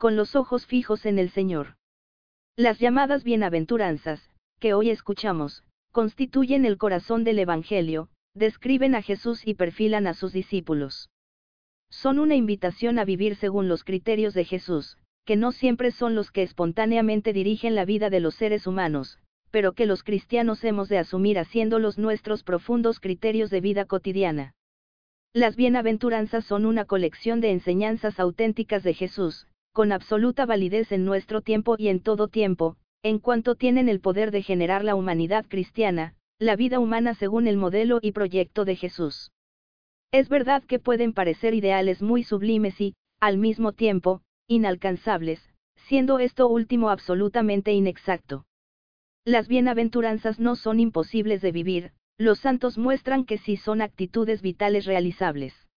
Con los ojos fijos en el Señor. Las llamadas bienaventuranzas, que hoy escuchamos, constituyen el corazón del Evangelio, describen a Jesús y perfilan a sus discípulos. Son una invitación a vivir según los criterios de Jesús, que no siempre son los que espontáneamente dirigen la vida de los seres humanos, pero que los cristianos hemos de asumir haciendo los nuestros profundos criterios de vida cotidiana. Las bienaventuranzas son una colección de enseñanzas auténticas de Jesús, con absoluta validez en nuestro tiempo y en todo tiempo, en cuanto tienen el poder de generar la humanidad cristiana, la vida humana según el modelo y proyecto de Jesús. Es verdad que pueden parecer ideales muy sublimes y, al mismo tiempo, inalcanzables, siendo esto último absolutamente inexacto. Las bienaventuranzas no son imposibles de vivir, los santos muestran que sí son actitudes vitales realizables.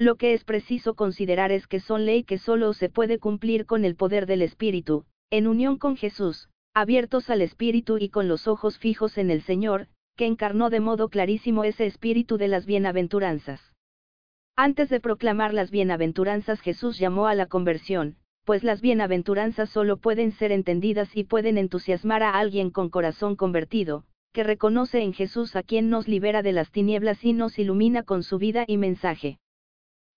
Lo que es preciso considerar es que son ley que solo se puede cumplir con el poder del Espíritu, en unión con Jesús, abiertos al Espíritu y con los ojos fijos en el Señor, que encarnó de modo clarísimo ese espíritu de las bienaventuranzas. Antes de proclamar las bienaventuranzas Jesús llamó a la conversión, pues las bienaventuranzas solo pueden ser entendidas y pueden entusiasmar a alguien con corazón convertido, que reconoce en Jesús a quien nos libera de las tinieblas y nos ilumina con su vida y mensaje.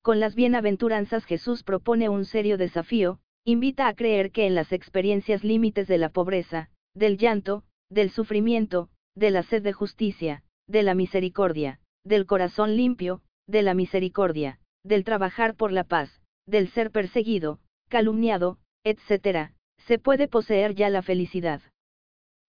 Con las bienaventuranzas Jesús propone un serio desafío, invita a creer que en las experiencias límites de la pobreza, del llanto, del sufrimiento, de la sed de justicia, de la misericordia, del corazón limpio, de la misericordia, del trabajar por la paz, del ser perseguido, calumniado, etc., se puede poseer ya la felicidad.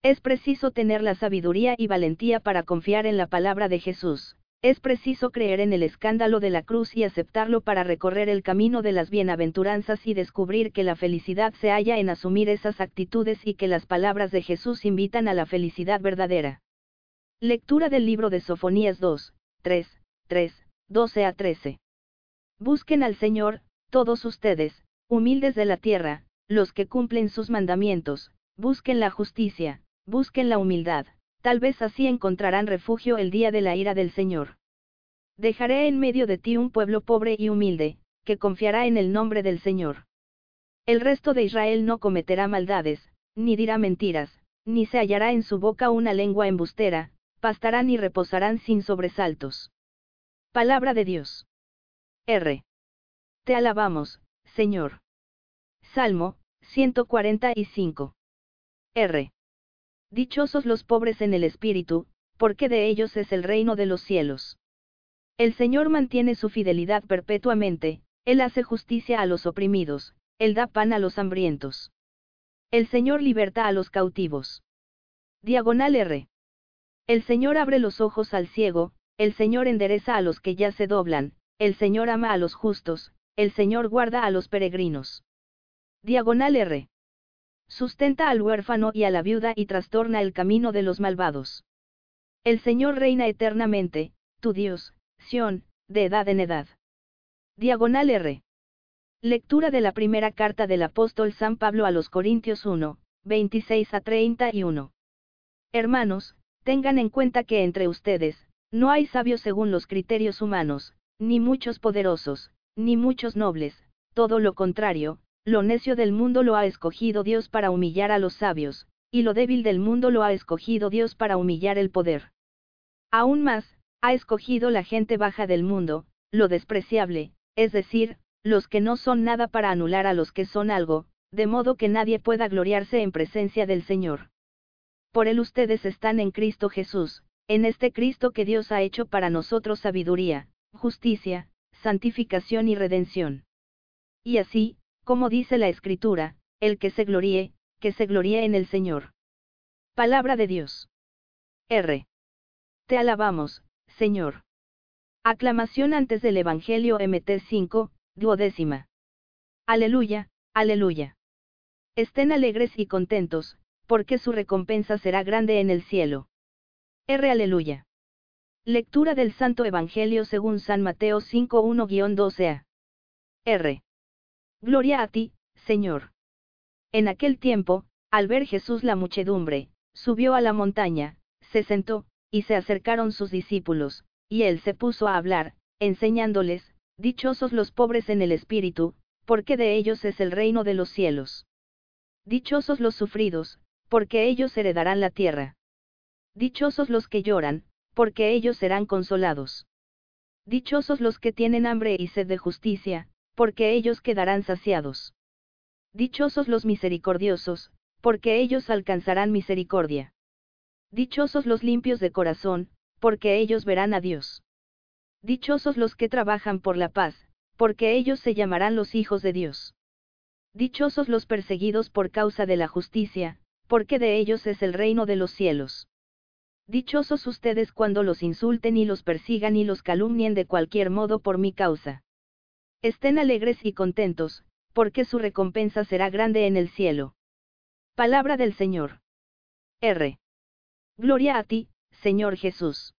Es preciso tener la sabiduría y valentía para confiar en la palabra de Jesús, es preciso creer en el escándalo de la cruz y aceptarlo para recorrer el camino de las bienaventuranzas y descubrir que la felicidad se halla en asumir esas actitudes y que las palabras de Jesús invitan a la felicidad verdadera. Lectura del libro de Sofonías 2, 3, 3, 12 a 13. Busquen al Señor, todos ustedes, humildes de la tierra, los que cumplen sus mandamientos, busquen la justicia, busquen la humildad, tal vez así encontrarán refugio el día de la ira del Señor. Dejaré en medio de ti un pueblo pobre y humilde, que confiará en el nombre del Señor. El resto de Israel no cometerá maldades, ni dirá mentiras, ni se hallará en su boca una lengua embustera, pastarán y reposarán sin sobresaltos. Palabra de Dios. R. Te alabamos, Señor. Salmo, 145. R. Dichosos los pobres en el espíritu, porque de ellos es el reino de los cielos. El Señor mantiene su fidelidad perpetuamente, Él hace justicia a los oprimidos, Él da pan a los hambrientos. El Señor liberta a los cautivos. Diagonal R. El Señor abre los ojos al ciego, el Señor endereza a los que ya se doblan, el Señor ama a los justos, el Señor guarda a los peregrinos. Diagonal R sustenta al huérfano y a la viuda y trastorna el camino de los malvados. El Señor reina eternamente, tu Dios, Sión, de edad en edad. Diagonal R. Lectura de la primera carta del apóstol San Pablo a los Corintios 1, 26 a 31. Hermanos, tengan en cuenta que entre ustedes, no hay sabios según los criterios humanos, ni muchos poderosos, ni muchos nobles, todo lo contrario, lo necio del mundo lo ha escogido Dios para humillar a los sabios, y lo débil del mundo lo ha escogido Dios para humillar el poder. Aún más, ha escogido la gente baja del mundo, lo despreciable, es decir, los que no son nada para anular a los que son algo, de modo que nadie pueda gloriarse en presencia del Señor. Por él ustedes están en Cristo Jesús, en este Cristo que Dios ha hecho para nosotros sabiduría, justicia, santificación y redención. Y así, como dice la Escritura, el que se gloríe, que se gloríe en el Señor. Palabra de Dios. R. Te alabamos, Señor. Aclamación antes del Evangelio MT 5, duodécima. Aleluya, Aleluya. Estén alegres y contentos, porque su recompensa será grande en el cielo. R. Aleluya. Lectura del Santo Evangelio según San Mateo 5.1-12a. R. Gloria a ti, Señor. En aquel tiempo, al ver Jesús la muchedumbre, subió a la montaña, se sentó, y se acercaron sus discípulos, y él se puso a hablar, enseñándoles, Dichosos los pobres en el espíritu, porque de ellos es el reino de los cielos. Dichosos los sufridos, porque ellos heredarán la tierra. Dichosos los que lloran, porque ellos serán consolados. Dichosos los que tienen hambre y sed de justicia, porque ellos quedarán saciados. Dichosos los misericordiosos, porque ellos alcanzarán misericordia. Dichosos los limpios de corazón, porque ellos verán a Dios. Dichosos los que trabajan por la paz, porque ellos se llamarán los hijos de Dios. Dichosos los perseguidos por causa de la justicia, porque de ellos es el reino de los cielos. Dichosos ustedes cuando los insulten y los persigan y los calumnien de cualquier modo por mi causa. Estén alegres y contentos, porque su recompensa será grande en el cielo. Palabra del Señor. R. Gloria a ti, Señor Jesús.